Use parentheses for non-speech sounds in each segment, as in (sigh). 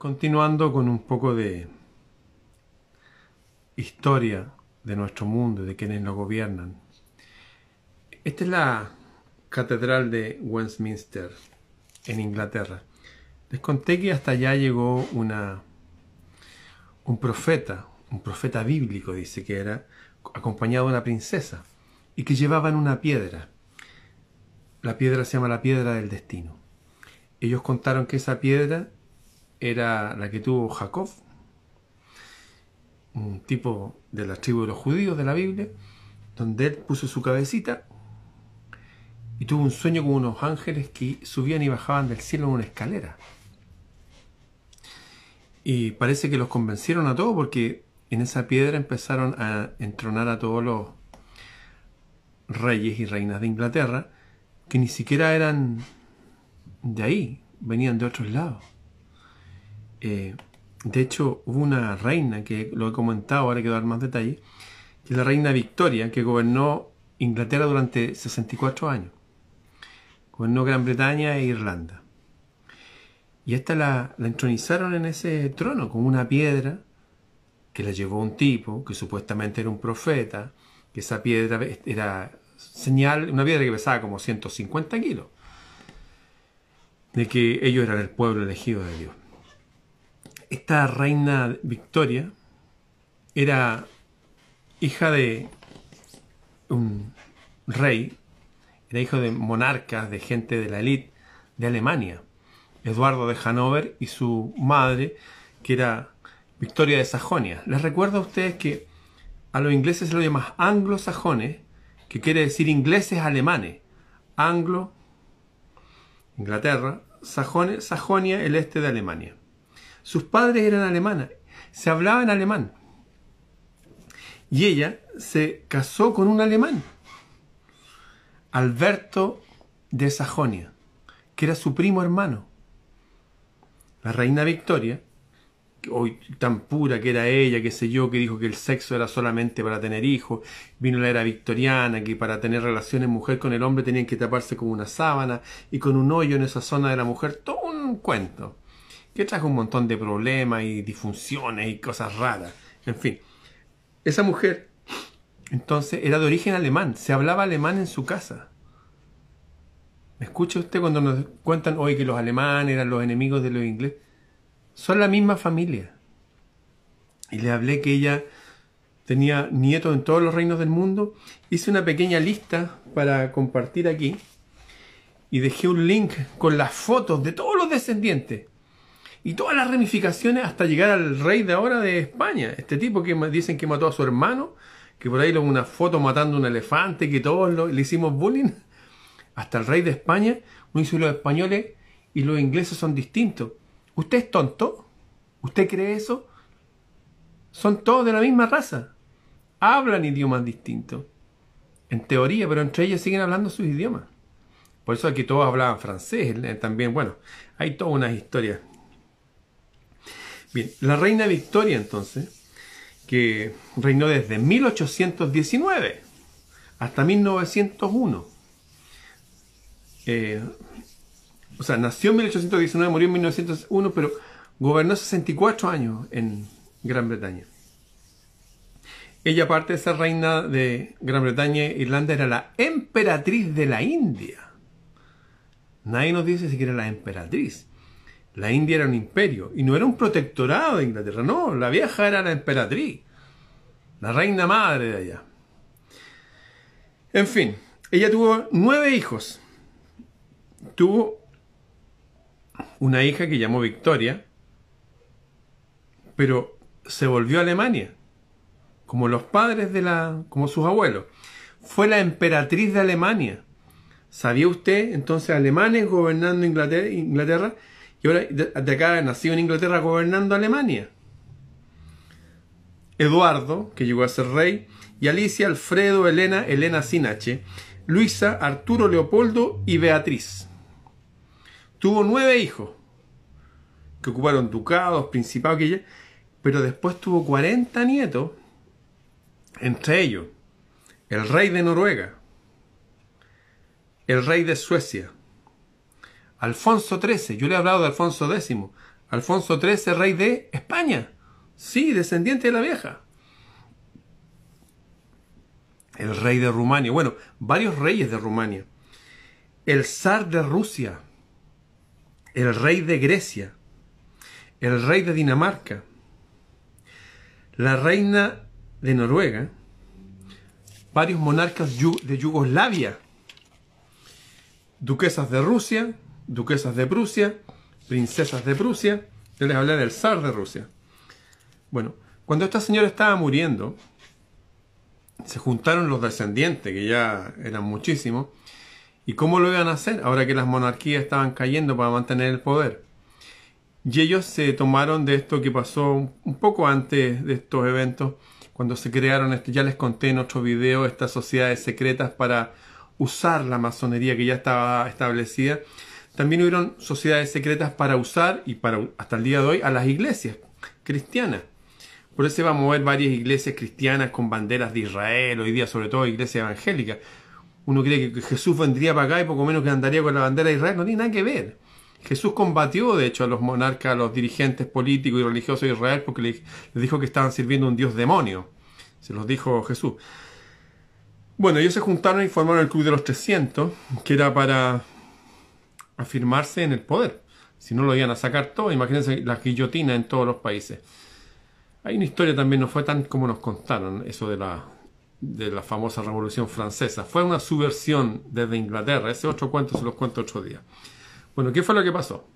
Continuando con un poco de historia de nuestro mundo, de quienes lo gobiernan. Esta es la Catedral de Westminster, en Inglaterra. Les conté que hasta allá llegó una, un profeta, un profeta bíblico, dice que era, acompañado de una princesa, y que llevaban una piedra. La piedra se llama la piedra del destino. Ellos contaron que esa piedra era la que tuvo Jacob, un tipo de la tribu de los judíos de la Biblia, donde él puso su cabecita y tuvo un sueño con unos ángeles que subían y bajaban del cielo en una escalera. Y parece que los convencieron a todos porque en esa piedra empezaron a entronar a todos los reyes y reinas de Inglaterra que ni siquiera eran de ahí, venían de otros lados. Eh, de hecho, hubo una reina, que lo he comentado, ahora quiero dar más detalles, que es la reina Victoria, que gobernó Inglaterra durante 64 años. Gobernó Gran Bretaña e Irlanda. Y esta la, la entronizaron en ese trono con una piedra que la llevó un tipo, que supuestamente era un profeta, que esa piedra era señal, una piedra que pesaba como 150 kilos, de que ellos eran el pueblo elegido de Dios esta reina Victoria era hija de un rey, era hijo de monarcas, de gente de la élite de Alemania, Eduardo de Hanover y su madre, que era Victoria de Sajonia. Les recuerdo a ustedes que a los ingleses se los llama anglosajones, que quiere decir ingleses alemanes. Anglo, Inglaterra, Sajonia, el este de Alemania. Sus padres eran alemanas, se hablaba en alemán. Y ella se casó con un alemán, Alberto de Sajonia, que era su primo hermano. La reina Victoria, hoy tan pura que era ella, que sé yo, que dijo que el sexo era solamente para tener hijos, vino la era victoriana, que para tener relaciones mujer con el hombre tenían que taparse con una sábana y con un hoyo en esa zona de la mujer, todo un cuento que trajo un montón de problemas y disfunciones y cosas raras. En fin, esa mujer entonces era de origen alemán, se hablaba alemán en su casa. ¿Me escucha usted cuando nos cuentan hoy que los alemanes eran los enemigos de los ingleses? Son la misma familia. Y le hablé que ella tenía nietos en todos los reinos del mundo. Hice una pequeña lista para compartir aquí y dejé un link con las fotos de todos los descendientes y todas las ramificaciones hasta llegar al rey de ahora de España. Este tipo que dicen que mató a su hermano, que por ahí lo una foto matando a un elefante, que todos le hicimos bullying. Hasta el rey de España, uno dice los españoles y los ingleses son distintos. ¿Usted es tonto? ¿Usted cree eso? Son todos de la misma raza. Hablan idiomas distintos. En teoría, pero entre ellos siguen hablando sus idiomas. Por eso aquí todos hablaban francés eh, también. Bueno, hay todas unas historias Bien, la reina Victoria entonces, que reinó desde 1819 hasta 1901. Eh, o sea, nació en 1819, murió en 1901, pero gobernó 64 años en Gran Bretaña. Ella, aparte de ser reina de Gran Bretaña e Irlanda, era la emperatriz de la India. Nadie nos dice si era la emperatriz. La India era un imperio y no era un protectorado de Inglaterra, no, la vieja era la emperatriz, la reina madre de allá. En fin, ella tuvo nueve hijos. Tuvo una hija que llamó Victoria, pero se volvió a Alemania, como los padres de la, como sus abuelos. Fue la emperatriz de Alemania. ¿Sabía usted? Entonces, alemanes gobernando Inglaterra, Inglaterra y ahora de acá nació en Inglaterra gobernando Alemania. Eduardo, que llegó a ser rey, y Alicia, Alfredo, Elena, Elena Sinache, Luisa, Arturo, Leopoldo y Beatriz. Tuvo nueve hijos, que ocuparon ducados, principados, aquella, pero después tuvo 40 nietos, entre ellos el rey de Noruega, el rey de Suecia, Alfonso XIII, yo le he hablado de Alfonso X, Alfonso XIII, rey de España. Sí, descendiente de la vieja. El rey de Rumania. Bueno, varios reyes de Rumania. El zar de Rusia. El rey de Grecia. El rey de Dinamarca. La reina de Noruega. Varios monarcas de Yugoslavia. Duquesas de Rusia. Duquesas de Prusia. Princesas de Prusia. Yo les hablé del zar de Rusia. Bueno, cuando esta señora estaba muriendo, se juntaron los descendientes, que ya eran muchísimos, ¿y cómo lo iban a hacer ahora que las monarquías estaban cayendo para mantener el poder? Y ellos se tomaron de esto que pasó un poco antes de estos eventos, cuando se crearon, este, ya les conté en otro video, estas sociedades secretas para usar la masonería que ya estaba establecida. También hubieron sociedades secretas para usar, y para hasta el día de hoy, a las iglesias cristianas. Por eso se a mover varias iglesias cristianas con banderas de Israel, hoy día sobre todo iglesias evangélicas. Uno cree que Jesús vendría para acá y poco menos que andaría con la bandera de Israel. No tiene nada que ver. Jesús combatió, de hecho, a los monarcas, a los dirigentes políticos y religiosos de Israel porque les, dijo que estaban sirviendo a un dios demonio. Se los dijo Jesús. Bueno, ellos se juntaron y formaron el Club de los 300, que era para afirmarse en el poder. Si no lo iban a sacar todo, imagínense la guillotina en todos los países. Hay una historia también, no fue tan como nos contaron, eso de la, de la famosa Revolución Francesa. Fue una subversión desde Inglaterra. Ese otro cuento se los cuento otro día. Bueno, ¿qué fue lo que pasó?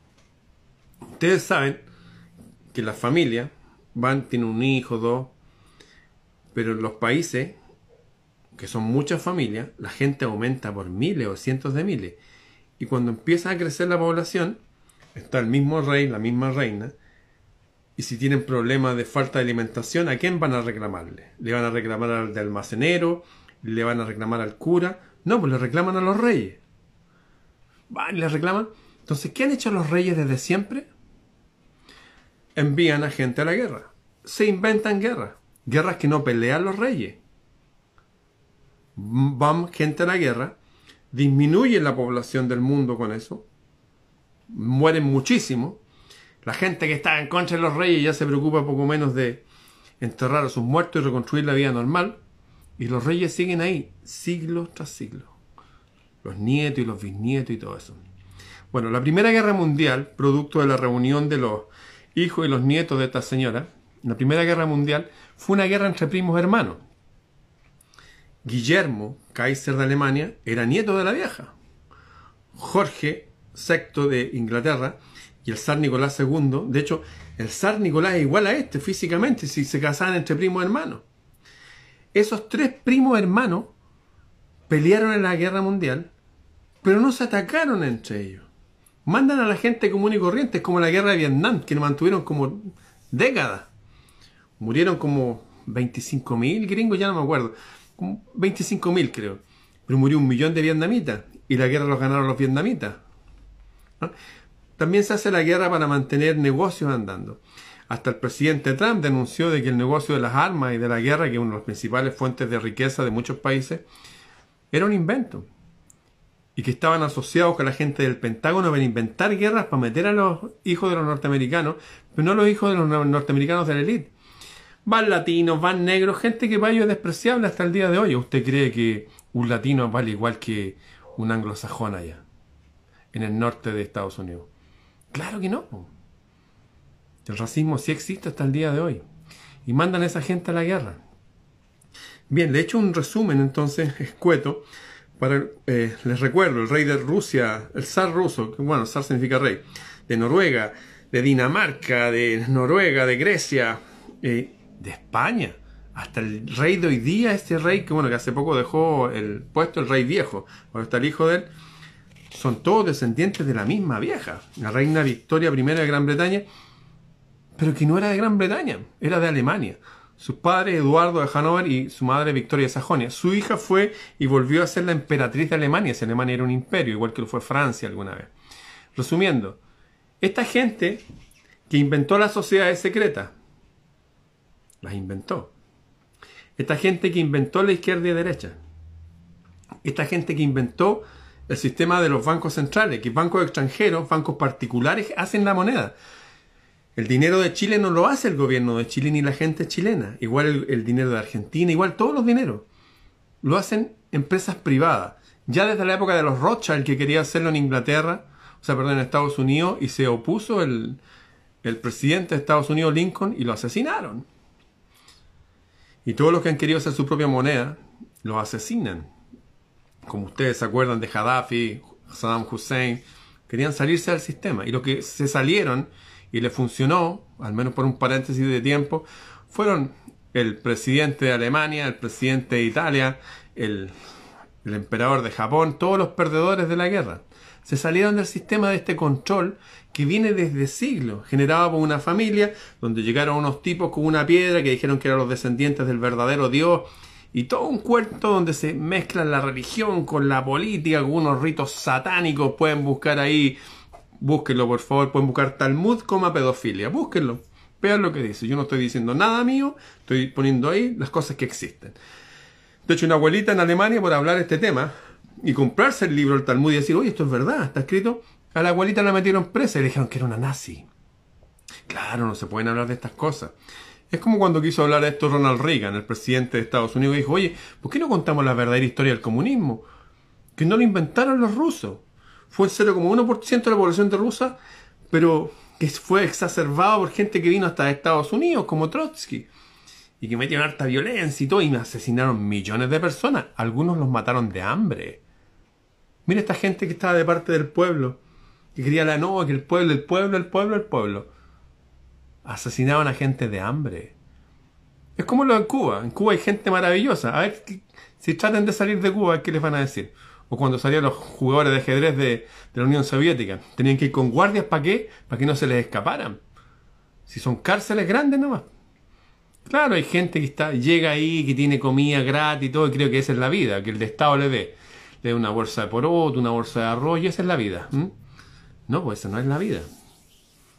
Ustedes saben que la familia van, tienen un hijo, dos, pero en los países, que son muchas familias, la gente aumenta por miles o cientos de miles. Y cuando empieza a crecer la población, está el mismo rey, la misma reina, y si tienen problemas de falta de alimentación, ¿a quién van a reclamarle? ¿Le van a reclamar al de almacenero? ¿Le van a reclamar al cura? No, pues le reclaman a los reyes. Van y le reclaman. Entonces, ¿qué han hecho los reyes desde siempre? Envían a gente a la guerra. Se inventan guerras. Guerras que no pelean los reyes. Van gente a la guerra. Disminuyen la población del mundo con eso. Mueren muchísimo la gente que está en contra de los reyes ya se preocupa poco menos de enterrar a sus muertos y reconstruir la vida normal. Y los reyes siguen ahí, siglo tras siglo. Los nietos y los bisnietos y todo eso. Bueno, la Primera Guerra Mundial, producto de la reunión de los hijos y los nietos de esta señora, la Primera Guerra Mundial fue una guerra entre primos hermanos. Guillermo, Kaiser de Alemania, era nieto de la vieja. Jorge VI de Inglaterra y el zar Nicolás II. De hecho, el zar Nicolás es igual a este físicamente si se casaban entre primos hermanos. Esos tres primos hermanos pelearon en la guerra mundial, pero no se atacaron entre ellos. Mandan a la gente común y corriente, es como la guerra de Vietnam, que nos mantuvieron como décadas. Murieron como 25.000 gringos, ya no me acuerdo. Como 25.000 creo. Pero murió un millón de vietnamitas y la guerra los ganaron los vietnamitas. También se hace la guerra para mantener negocios andando. Hasta el presidente Trump denunció de que el negocio de las armas y de la guerra, que es una de las principales fuentes de riqueza de muchos países, era un invento. Y que estaban asociados con la gente del Pentágono para inventar guerras para meter a los hijos de los norteamericanos, pero no los hijos de los norteamericanos de la élite. Van latinos, van negros, gente que para ellos es despreciable hasta el día de hoy. ¿Usted cree que un latino vale igual que un anglosajón allá, en el norte de Estados Unidos? Claro que no. El racismo sí existe hasta el día de hoy. Y mandan a esa gente a la guerra. Bien, le he hecho un resumen entonces (laughs) escueto. Para, eh, les recuerdo, el rey de Rusia, el zar ruso, que bueno, zar significa rey, de Noruega, de Dinamarca, de Noruega, de Grecia, eh, de España, hasta el rey de hoy día, este rey que bueno, que hace poco dejó el puesto, el rey viejo, ahora está el hijo de él, son todos descendientes de la misma vieja, la reina Victoria I de Gran Bretaña, pero que no era de Gran Bretaña, era de Alemania. Su padre Eduardo de Hannover y su madre Victoria de Sajonia. Su hija fue y volvió a ser la emperatriz de Alemania, si Alemania era un imperio, igual que lo fue Francia alguna vez. Resumiendo, esta gente que inventó las sociedades secretas, las inventó. Esta gente que inventó la izquierda y derecha. Esta gente que inventó el sistema de los bancos centrales, que bancos extranjeros, bancos particulares hacen la moneda. El dinero de Chile no lo hace el gobierno de Chile ni la gente chilena. Igual el, dinero de Argentina, igual todos los dineros. Lo hacen empresas privadas. Ya desde la época de los Rothschild, que quería hacerlo en Inglaterra, o sea, perdón, en Estados Unidos, y se opuso el, el presidente de Estados Unidos, Lincoln, y lo asesinaron. Y todos los que han querido hacer su propia moneda, lo asesinan. Como ustedes se acuerdan de Gaddafi, Saddam Hussein, querían salirse del sistema. Y lo que se salieron y le funcionó, al menos por un paréntesis de tiempo, fueron el presidente de Alemania, el presidente de Italia, el, el emperador de Japón, todos los perdedores de la guerra. Se salieron del sistema de este control que viene desde siglos, generado por una familia, donde llegaron unos tipos con una piedra que dijeron que eran los descendientes del verdadero Dios, y todo un cuento donde se mezcla la religión con la política, con unos ritos satánicos, pueden buscar ahí Búsquenlo, por favor. Pueden buscar Talmud, como pedofilia. Búsquenlo. Vean lo que dice. Yo no estoy diciendo nada mío. Estoy poniendo ahí las cosas que existen. De hecho, una abuelita en Alemania, por hablar este tema y comprarse el libro del Talmud y decir, oye, esto es verdad, está escrito, a la abuelita la metieron presa y le dijeron que era una nazi. Claro, no se pueden hablar de estas cosas. Es como cuando quiso hablar de esto Ronald Reagan, el presidente de Estados Unidos, y dijo, oye, ¿por qué no contamos la verdadera historia del comunismo? Que no lo inventaron los rusos fue el 0,1% de la población de rusa, pero que fue exacerbado por gente que vino hasta Estados Unidos, como Trotsky, y que metieron harta violencia y todo, y asesinaron millones de personas. Algunos los mataron de hambre. Mira esta gente que estaba de parte del pueblo, que quería la no, que el pueblo, el pueblo, el pueblo, el pueblo. Asesinaban a gente de hambre. Es como lo en Cuba. En Cuba hay gente maravillosa. A ver, si traten de salir de Cuba, ¿qué les van a decir? o cuando salían los jugadores de ajedrez de, la Unión Soviética. Tenían que ir con guardias para qué? Para que no se les escaparan. Si son cárceles grandes nomás. Claro, hay gente que está, llega ahí, que tiene comida gratis y todo, y creo que esa es la vida, que el de Estado le dé. Le dé una bolsa de poroto, una bolsa de arroz, y esa es la vida. No, pues esa no es la vida.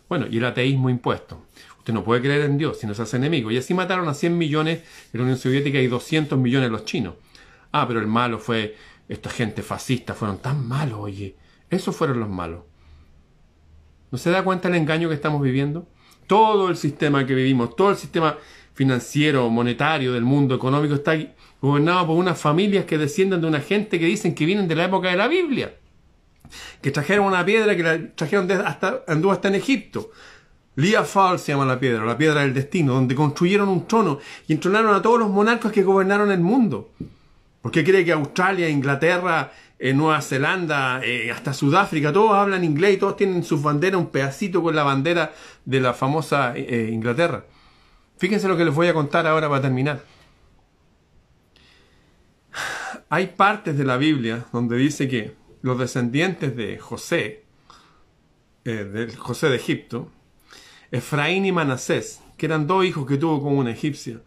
Bueno, y el ateísmo impuesto. Usted no puede creer en Dios si no se hace enemigo. Y así mataron a 100 millones en la Unión Soviética y 200 millones los chinos. Ah, pero el malo fue esta gente fascista fueron tan malos, oye. Esos fueron los malos. ¿No se da cuenta el engaño que estamos viviendo? Todo el sistema que vivimos, todo el sistema financiero, monetario del mundo económico está gobernado por unas familias que descienden de una gente que dicen que vienen de la época de la Biblia. Que trajeron una piedra que la trajeron hasta, anduvo hasta en Egipto. Lia Fall se llama la piedra, la piedra del destino, donde construyeron un trono y entronaron a todos los monarcas que gobernaron el mundo. ¿Por qué cree que Australia, Inglaterra, eh, Nueva Zelanda, eh, hasta Sudáfrica, todos hablan inglés y todos tienen sus banderas, un pedacito con la bandera de la famosa eh, Inglaterra? Fíjense lo que les voy a contar ahora para terminar. Hay partes de la Biblia donde dice que los descendientes de José, de José de Egipto, Efraín y Manasés, que eran dos hijos que tuvo con una egipcia,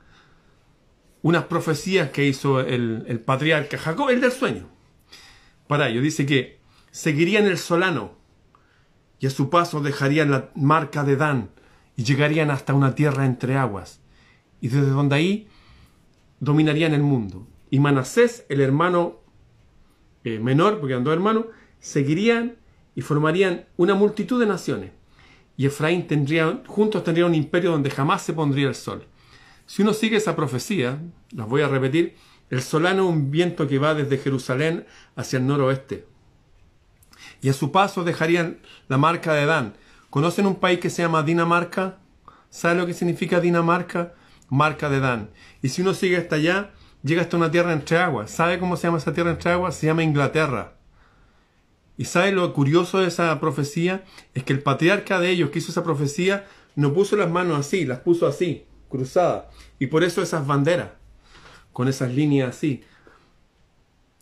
unas profecías que hizo el, patriarca Jacob, el del sueño. Para ello, dice que seguirían el solano y a su paso dejarían la marca de Dan y llegarían hasta una tierra entre aguas y desde donde ahí dominarían el mundo. Y Manasés, el hermano eh, menor, porque eran dos hermanos, seguirían y formarían una multitud de naciones. Y Efraín tendría, juntos tendrían un imperio donde jamás se pondría el sol. Si uno sigue esa profecía, las voy a repetir, el solano es un viento que va desde Jerusalén hacia el noroeste. Y a su paso dejarían la marca de Dan. ¿Conocen un país que se llama Dinamarca? ¿Sabe lo que significa Dinamarca? Marca de Dan. Y si uno sigue hasta allá, llega hasta una tierra entre aguas. ¿Sabe cómo se llama esa tierra entre aguas? Se llama Inglaterra. ¿Y sabe lo curioso de esa profecía? Es que el patriarca de ellos que hizo esa profecía no puso las manos así, las puso así cruzada. Y por eso esas banderas, con esas líneas así.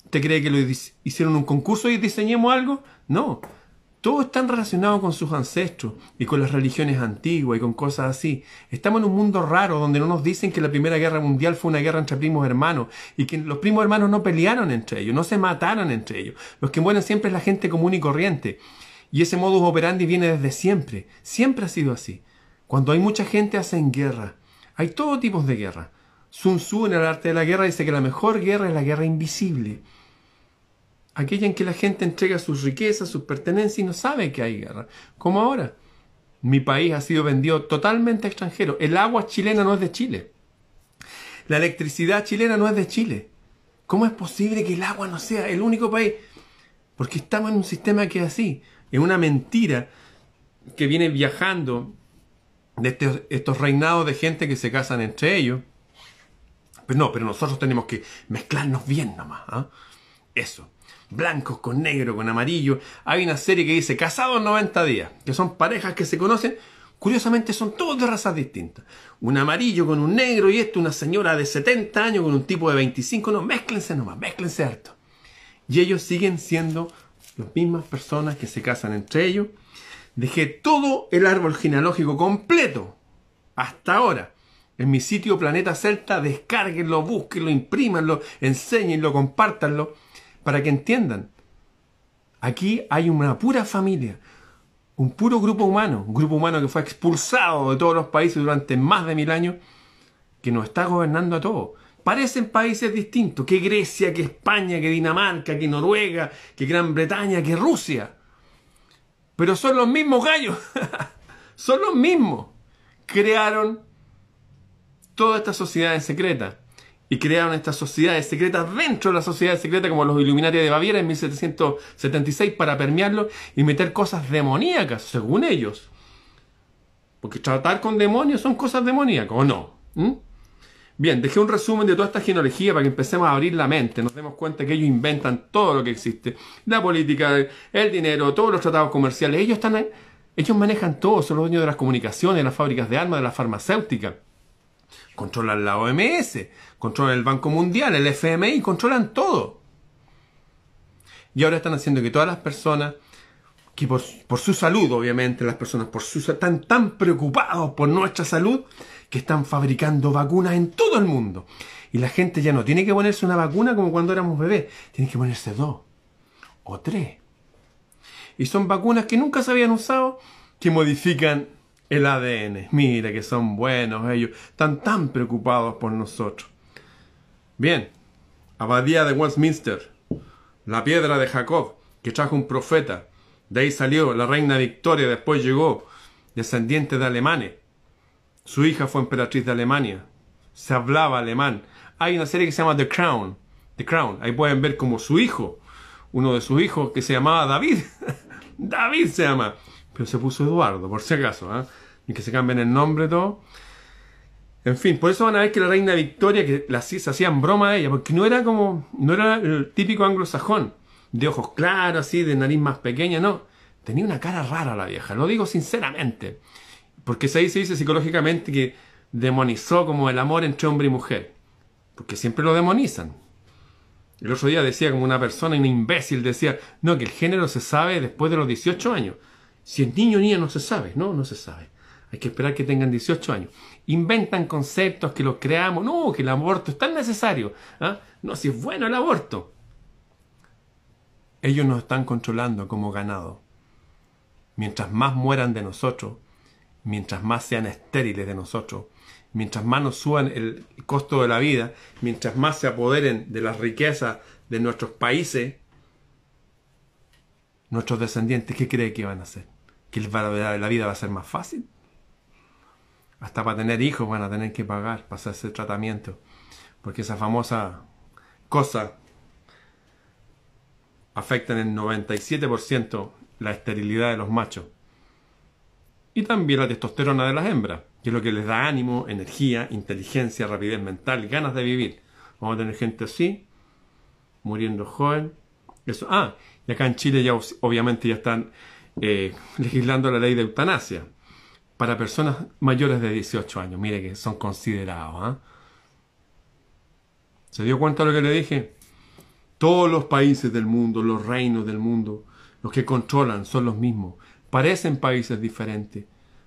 ¿Usted cree que lo hicieron un concurso y diseñemos algo? No. Todo está relacionado con sus ancestros y con las religiones antiguas y con cosas así. Estamos en un mundo raro donde no nos dicen que la Primera Guerra Mundial fue una guerra entre primos hermanos y que los primos hermanos no pelearon entre ellos, no se mataron entre ellos. Los que mueren siempre es la gente común y corriente. Y ese modus operandi viene desde siempre. Siempre ha sido así. Cuando hay mucha gente hacen guerra. Hay todo tipo de guerra. Sun Tzu en el arte de la guerra dice que la mejor guerra es la guerra invisible. Aquella en que la gente entrega sus riquezas, sus pertenencias y no sabe que hay guerra. Como ahora. Mi país ha sido vendido totalmente a extranjero. El agua chilena no es de Chile. La electricidad chilena no es de Chile. ¿Cómo es posible que el agua no sea el único país? Porque estamos en un sistema que es así. Es una mentira que viene viajando de estos, estos reinados de gente que se casan entre ellos. Pero no, pero nosotros tenemos que mezclarnos bien nomás. ¿ah? Eso. Blancos con negro, con amarillo. Hay una serie que dice Casados 90 días, que son parejas que se conocen. Curiosamente son todos de razas distintas. Un amarillo con un negro y esto, una señora de 70 años con un tipo de 25. No, mezclense nomás, mezclense harto. Y ellos siguen siendo las mismas personas que se casan entre ellos. Dejé todo el árbol genealógico completo hasta ahora en mi sitio Planeta Celta. Descárguenlo, búsquenlo, imprímanlo, enséñenlo, compártanlo para que entiendan. Aquí hay una pura familia, un puro grupo humano, un grupo humano que fue expulsado de todos los países durante más de mil años, que nos está gobernando a todos. Parecen países distintos, que Grecia, que España, que Dinamarca, que Noruega, que Gran Bretaña, que Rusia. Pero son los mismos gallos. (laughs) son los mismos. Crearon toda esta sociedad secreta y crearon estas sociedades secretas dentro de la sociedad secreta como los Illuminati de Baviera en 1776 para permearlo y meter cosas demoníacas, según ellos. Porque tratar con demonios son cosas demoníacas, ¿o no? ¿Mm? Bien, dejé un resumen de toda esta genealogía para que empecemos a abrir la mente, nos demos cuenta que ellos inventan todo lo que existe, la política, el dinero, todos los tratados comerciales, ellos están, ellos manejan todo, son los dueños de las comunicaciones, de las fábricas de armas, de la farmacéutica, controlan la OMS, controlan el Banco Mundial, el FMI, controlan todo. Y ahora están haciendo que todas las personas, que por, su salud, obviamente, las personas por su, están tan preocupados por nuestra salud, que están fabricando vacunas en todo el mundo. Y la gente ya no tiene que ponerse una vacuna como cuando éramos bebés, tiene que ponerse dos o tres. Y son vacunas que nunca se habían usado, que modifican el ADN. Mira que son buenos ellos, están tan preocupados por nosotros. Bien, Abadía de Westminster, la piedra de Jacob, que trajo un profeta. De ahí salió la reina Victoria, después llegó, descendiente de alemanes. Su hija fue emperatriz de Alemania. Se hablaba alemán. Hay una serie que se llama The Crown. The Crown. Ahí pueden ver como su hijo, uno de sus hijos, que se llamaba David. (laughs) David se llama. Pero se puso Eduardo, por si acaso. ¿eh? Y que se cambien el nombre todo. En fin, por eso van a ver que la reina Victoria, que la, se hacían broma a ella, porque no era como, no era el típico anglosajón, de ojos claros, así, de nariz más pequeña, no. Tenía una cara rara la vieja, lo digo sinceramente. Porque ahí se dice psicológicamente que demonizó como el amor entre hombre y mujer. Porque siempre lo demonizan. El otro día decía como una persona, un imbécil, decía, no, que el género se sabe después de los 18 años. Si es niño o niña no se sabe, no, no se sabe. Hay que esperar que tengan 18 años. Inventan conceptos que los creamos, no, que el aborto es tan necesario. ¿ah? No, si es bueno el aborto. Ellos nos están controlando como ganado. Mientras más mueran de nosotros, mientras más sean estériles de nosotros, mientras más nos suban el costo de la vida, mientras más se apoderen de las riquezas de nuestros países, nuestros descendientes, ¿qué cree que van a hacer? ¿Que la vida va a ser más fácil? Hasta para tener hijos van a tener que pagar para hacerse tratamiento. Porque esa famosa cosa afecta en el 97% la esterilidad de los machos y también la testosterona de las hembras, que es lo que les da ánimo, energía, inteligencia, rapidez mental, ganas de vivir. Vamos a tener gente así, muriendo joven. Eso. Ah, y acá en Chile ya obviamente ya están eh, legislando la ley de eutanasia para personas mayores de 18 años. Mire que son considerados. ¿ah? ¿Se dio cuenta de lo que le dije? Todos los países del mundo, los reinos del mundo, los que controlan son los mismos. Parecen países diferentes,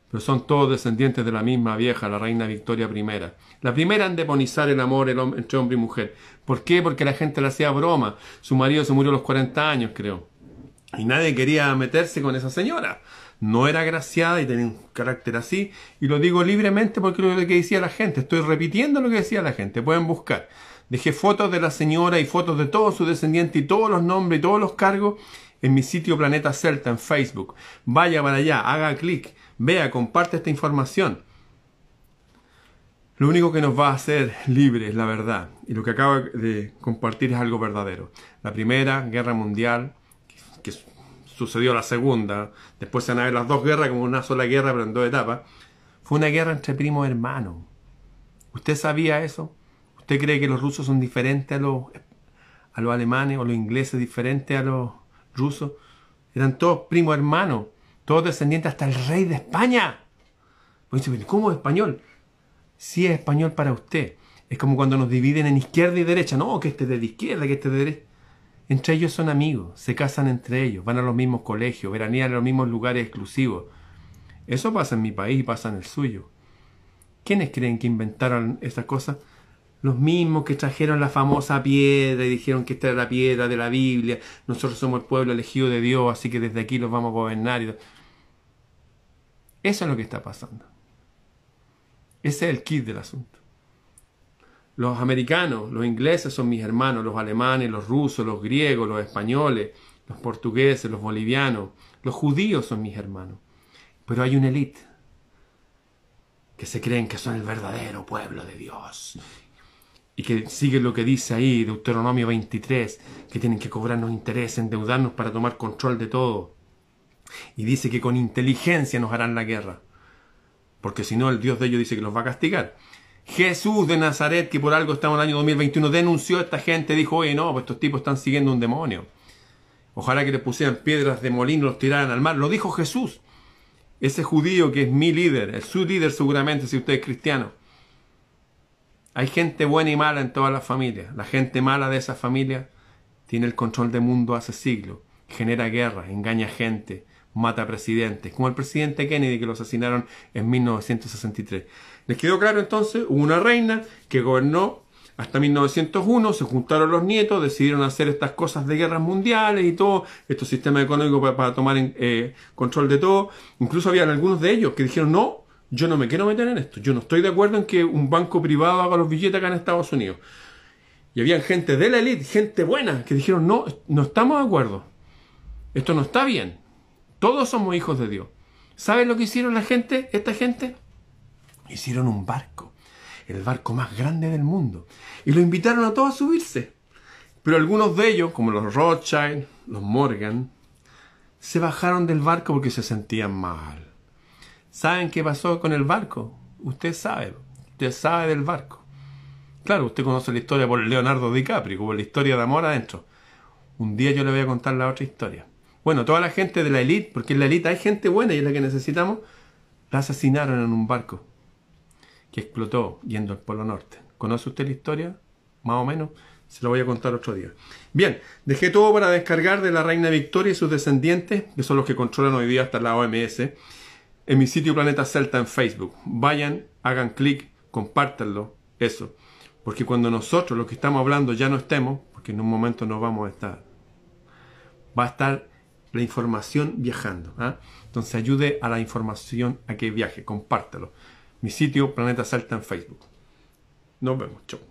pero son todos descendientes de la misma vieja, la reina Victoria I. La primera en demonizar el amor entre hombre y mujer. ¿Por qué? Porque la gente le hacía broma. Su marido se murió a los 40 años, creo. Y nadie quería meterse con esa señora. No era agraciada y tenía un carácter así. Y lo digo libremente porque lo que decía la gente. Estoy repitiendo lo que decía la gente. Pueden buscar. Dejé fotos de la señora y fotos de todos sus descendientes y todos los nombres y todos los cargos en mi sitio Planeta Celta en Facebook. Vaya para allá, haga clic, vea, comparte esta información. Lo único que nos va a hacer libres es la verdad. Y lo que acabo de compartir es algo verdadero. La Primera Guerra Mundial, sucedió la Segunda, después se van a ver las dos guerras como una sola guerra, pero en dos etapas, fue una guerra entre primos hermanos. ¿Usted sabía eso? ¿Usted cree que los rusos son diferentes a los, a los alemanes o los ingleses diferentes a los rusos? Eran todos primos hermanos, todos descendientes hasta el rey de España. Pues ¿cómo es español? Si es español para usted. Es como cuando nos dividen en izquierda y derecha. No, que este es de izquierda, que este es de derecha. Entre ellos son amigos, se casan entre ellos, van a los mismos colegios, veranean en los mismos lugares exclusivos. Eso pasa en mi país y pasa en el suyo. ¿Quiénes creen que inventaron esas cosas? Los mismos que trajeron la famosa piedra y dijeron que esta era la piedra de la Biblia. Nosotros somos el pueblo elegido de Dios, así que desde aquí los vamos a gobernar. Eso es lo que está pasando. Ese es el kit del asunto. Los americanos, los ingleses son mis hermanos, los alemanes, los rusos, los griegos, los españoles, los portugueses, los bolivianos, los judíos son mis hermanos. Pero hay una élite que se creen que son el verdadero pueblo de Dios y que siguen lo que dice ahí Deuteronomio 23, que tienen que cobrarnos interés, endeudarnos para tomar control de todo. Y dice que con inteligencia nos harán la guerra porque si no el Dios de ellos dice que los va a castigar. Jesús de Nazaret, que por algo estamos en el año 2021, denunció a esta gente, dijo, oye, no, pues estos tipos están siguiendo un demonio. Ojalá que les pusieran piedras de molino los tiraran al mar. Lo dijo Jesús. Ese judío que es mi líder, es su líder seguramente si usted es cristiano. Hay gente buena y mala en todas las familias. La gente mala de esa familia tiene el control del mundo hace siglos. Genera guerra, engaña gente, mata presidentes, como el presidente Kennedy que lo asesinaron en 1963. ¿Les quedó claro entonces? Hubo una reina que gobernó hasta 1901, se juntaron los nietos, decidieron hacer estas cosas de guerras mundiales y todo, estos sistemas económicos para, tomar eh, control de todo. Incluso había algunos de ellos que dijeron, no, yo no me quiero meter en esto, yo no estoy de acuerdo en que un banco privado haga los billetes acá en Estados Unidos. Y había gente de la élite, gente buena, que dijeron, no, no estamos de acuerdo, esto no está bien. Todos somos hijos de Dios. ¿Saben lo que hicieron la gente, esta gente? Hicieron un barco, el barco más grande del mundo, y lo invitaron a todos a subirse. Pero algunos de ellos, como los Rothschild, los Morgan, se bajaron del barco porque se sentían mal. ¿Saben qué pasó con el barco? Usted sabe, usted sabe del barco. Claro, usted conoce la historia por Leonardo DiCaprio, como la historia de amor adentro. Un día yo le voy a contar la otra historia. Bueno, toda la gente de la élite, porque en la élite hay gente buena y es la que necesitamos, la asesinaron en un barco que explotó yendo al Polo Norte. ¿Conoce usted la historia? Más o menos. Se lo voy a contar otro día. Bien, dejé todo para descargar de la Reina Victoria y sus descendientes, que son los que controlan hoy día hasta la OMS, en mi sitio Planeta Celta en Facebook. Vayan, hagan clic, compártanlo, eso. Porque cuando nosotros, los que estamos hablando, ya no estemos, porque en un momento no vamos a estar, va a estar la información viajando. ¿ah? Entonces ayude a la información a que viaje, compártelo. Mi sitio Planeta Salta en Facebook. Nos vemos, chao.